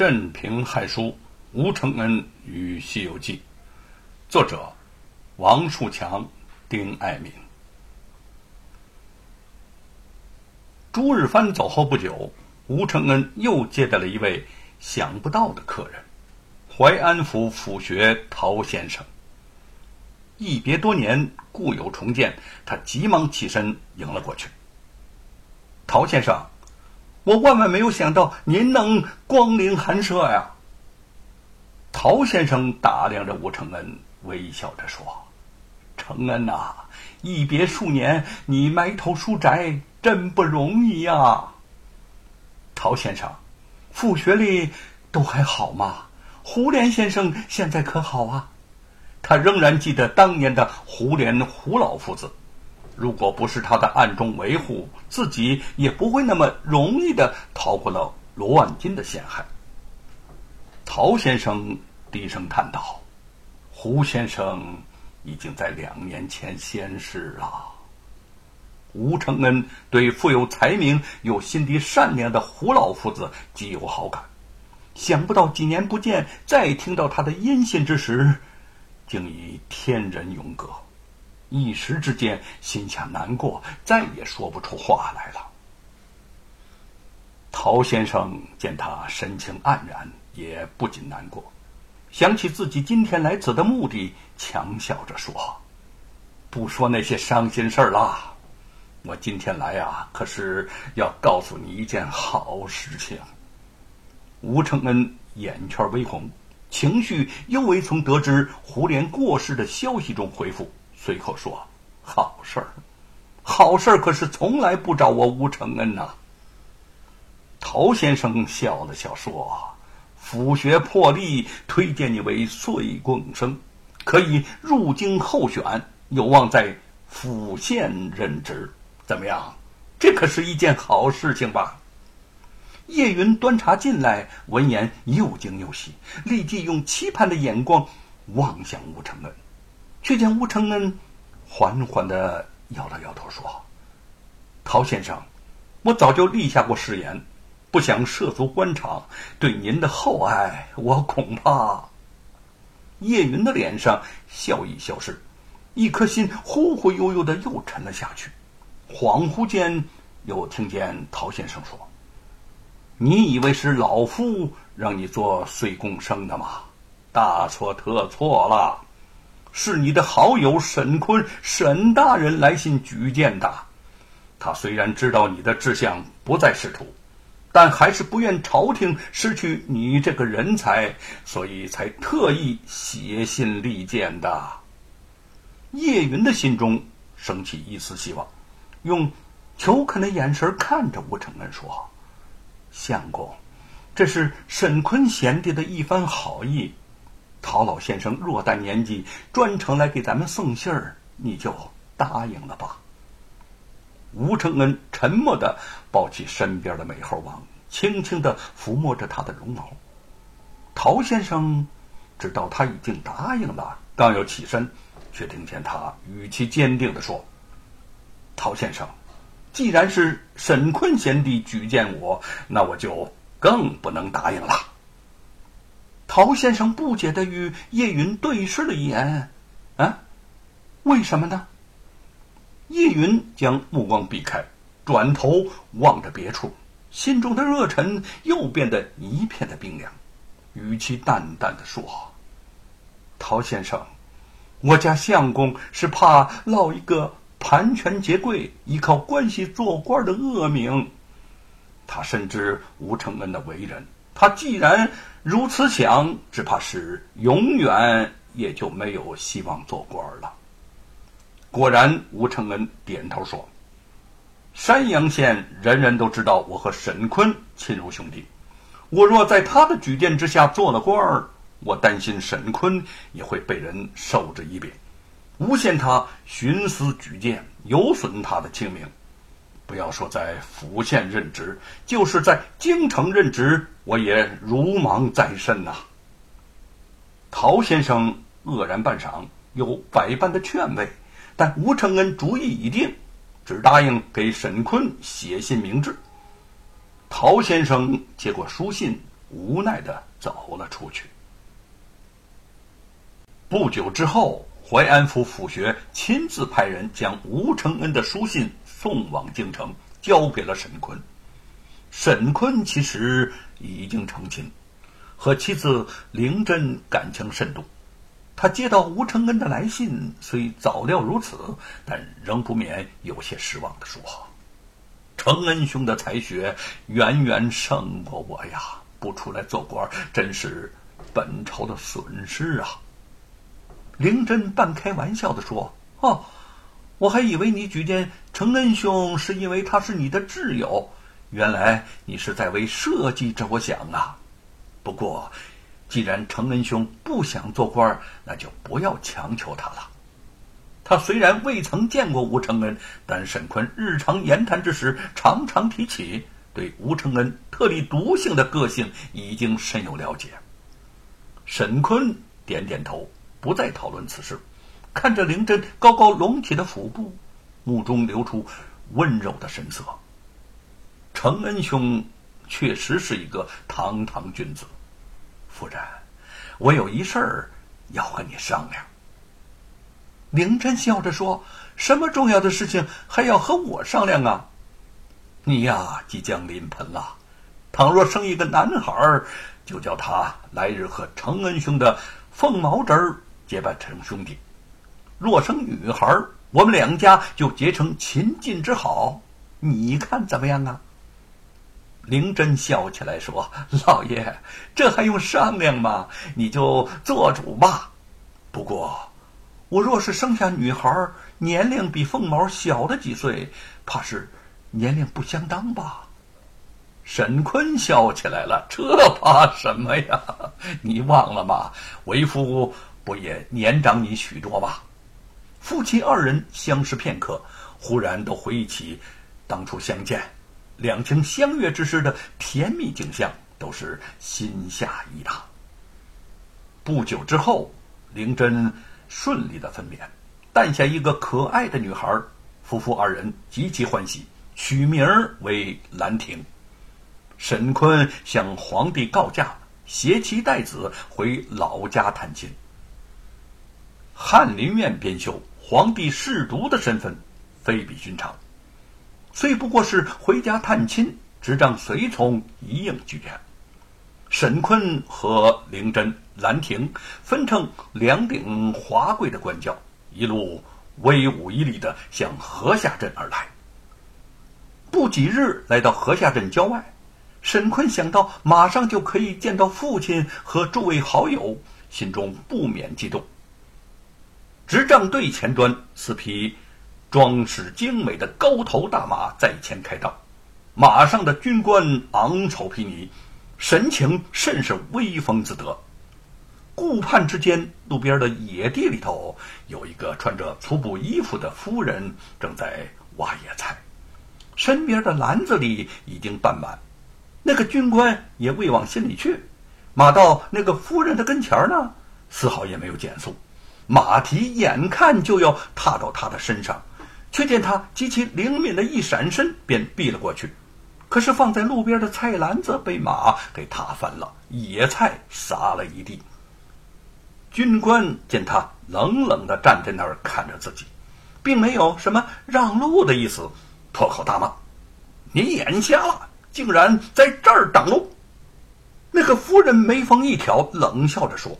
镇平汉书吴承恩与西游记》，作者王树强、丁爱民。朱日藩走后不久，吴承恩又接待了一位想不到的客人——淮安府府学陶先生。一别多年，故友重见，他急忙起身迎了过去。陶先生。我万万没有想到您能光临寒舍呀！陶先生打量着吴承恩，微笑着说：“承恩呐，一别数年，你埋头书斋真不容易呀。”陶先生，傅学里都还好吗？胡莲先生现在可好啊？他仍然记得当年的胡莲胡老夫子。如果不是他的暗中维护，自己也不会那么容易的逃过了罗万金的陷害。陶先生低声叹道：“胡先生已经在两年前仙逝了。”吴承恩对富有才名又心地善良的胡老夫子极有好感，想不到几年不见，再听到他的音信之时，竟已天人永隔。一时之间，心下难过，再也说不出话来了。陶先生见他神情黯然，也不禁难过，想起自己今天来此的目的，强笑着说：“不说那些伤心事儿了，我今天来啊，可是要告诉你一件好事情。”吴承恩眼圈微红，情绪又未从得知胡莲过世的消息中恢复。随口说：“好事儿，好事儿，可是从来不找我吴承恩呐。”陶先生笑了笑说：“府学破例，推荐你为岁贡生，可以入京候选，有望在府县任职。怎么样？这可是一件好事情吧？”叶云端茶进来，闻言又惊又喜，立即用期盼的眼光望向吴承恩。却见吴承恩缓缓的摇了摇头，说：“陶先生，我早就立下过誓言，不想涉足官场，对您的厚爱，我恐怕……”叶云的脸上笑意消失，一颗心忽忽悠悠的又沉了下去。恍惚间，又听见陶先生说：“你以为是老夫让你做岁贡生的吗？大错特错了。”是你的好友沈坤沈大人来信举荐的，他虽然知道你的志向不在仕途，但还是不愿朝廷失去你这个人才，所以才特意写信力荐的。叶云的心中升起一丝希望，用求恳的眼神看着吴承恩说：“相公，这是沈坤贤弟的一番好意。”陶老先生若旦年纪，专程来给咱们送信儿，你就答应了吧。吴承恩沉默的抱起身边的美猴王，轻轻的抚摸着他的绒毛。陶先生知道他已经答应了，刚要起身，却听见他语气坚定的说：“陶先生，既然是沈坤贤弟举荐我，那我就更不能答应了。”陶先生不解的与叶云对视了一眼，啊，为什么呢？叶云将目光避开，转头望着别处，心中的热忱又变得一片的冰凉，语气淡淡的说：“陶先生，我家相公是怕落一个盘权结贵、依靠关系做官的恶名。他深知吴承恩的为人，他既然……”如此想，只怕是永远也就没有希望做官了。果然，吴承恩点头说：“山阳县人人都知道我和沈坤亲如兄弟，我若在他的举荐之下做了官儿，我担心沈坤也会被人授之以柄，诬陷他徇私举荐，有损他的清名。”不要说在府县任职，就是在京城任职，我也如芒在身呐。陶先生愕然半晌，有百般的劝慰，但吴承恩主意已定，只答应给沈坤写信明志。陶先生接过书信，无奈的走了出去。不久之后，淮安府府学亲自派人将吴承恩的书信送往京城，交给了沈坤。沈坤其实已经成亲，和妻子灵珍感情甚笃。他接到吴承恩的来信，虽早料如此，但仍不免有些失望的说：“承恩兄的才学远远胜过我呀，不出来做官，真是本朝的损失啊。”灵珍半开玩笑的说：“哦，我还以为你举荐承恩兄是因为他是你的挚友，原来你是在为社稷着想啊。不过，既然承恩兄不想做官，那就不要强求他了。他虽然未曾见过吴承恩，但沈坤日常言谈之时常常提起，对吴承恩特立独行的个性已经深有了解。”沈坤点点头。不再讨论此事，看着灵珍高高隆起的腹部，目中流出温柔的神色。承恩兄确实是一个堂堂君子。夫人，我有一事儿要和你商量。灵珍笑着说：“什么重要的事情还要和我商量啊？你呀，即将临盆了。倘若生一个男孩，就叫他来日和承恩兄的凤毛侄儿。”结拜成兄弟，若生女孩，我们两家就结成秦晋之好，你看怎么样啊？灵珍笑起来说：“老爷，这还用商量吗？你就做主吧。不过，我若是生下女孩，年龄比凤毛小了几岁，怕是年龄不相当吧？”沈坤笑起来了：“这怕什么呀？你忘了吗？为夫。”不也年长你许多吧？夫妻二人相视片刻，忽然都回忆起当初相见、两情相悦之时的甜蜜景象，都是心下一荡。不久之后，灵珍顺利的分娩，诞下一个可爱的女孩，夫妇二人极其欢喜，取名为兰亭。沈坤向皇帝告假，携妻带子回老家探亲。翰林院编修，皇帝侍读的身份，非比寻常。虽不过是回家探亲，执杖随从一应俱全。沈坤和灵珍、兰亭分成两顶华贵的官轿，一路威武屹立的向河下镇而来。不几日，来到河下镇郊外，沈坤想到马上就可以见到父亲和诸位好友，心中不免激动。执仗队前端，四匹装饰精美的高头大马在前开道，马上的军官昂首披靡，神情甚是威风自得。顾盼之间，路边的野地里头有一个穿着粗布衣服的夫人正在挖野菜，身边的篮子里已经半满。那个军官也未往心里去，马到那个夫人的跟前呢，丝毫也没有减速。马蹄眼看就要踏到他的身上，却见他极其灵敏的一闪身，便避了过去。可是放在路边的菜篮子被马给踏翻了，野菜撒了一地。军官见他冷冷的站在那儿看着自己，并没有什么让路的意思，破口大骂：“你眼瞎了，竟然在这儿挡路！”那个夫人眉峰一挑，冷笑着说。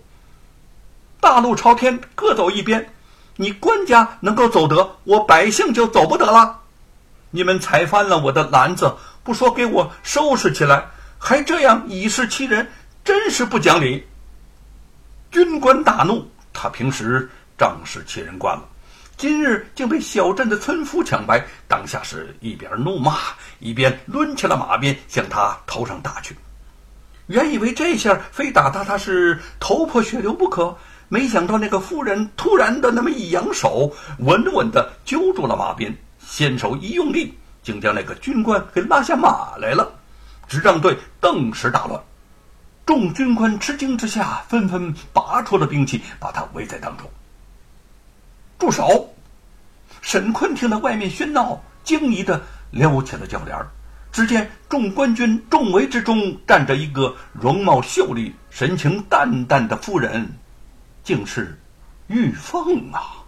大路朝天，各走一边。你官家能够走得，我百姓就走不得了。你们踩翻了我的篮子，不说给我收拾起来，还这样以势欺人，真是不讲理。军官大怒，他平时仗势欺人惯了，今日竟被小镇的村夫抢白，当下是一边怒骂，一边抡起了马鞭向他头上打去。原以为这下非打他他是头破血流不可。没想到那个夫人突然的那么一扬手，稳稳的揪住了马鞭，纤手一用力，竟将那个军官给拉下马来了。执仗队顿时大乱，众军官吃惊之下，纷纷拔出了兵器，把他围在当中。住手！沈坤听到外面喧闹，惊疑的撩起了轿帘只见众官军众围之中站着一个容貌秀丽、神情淡淡的妇人，竟是玉凤啊！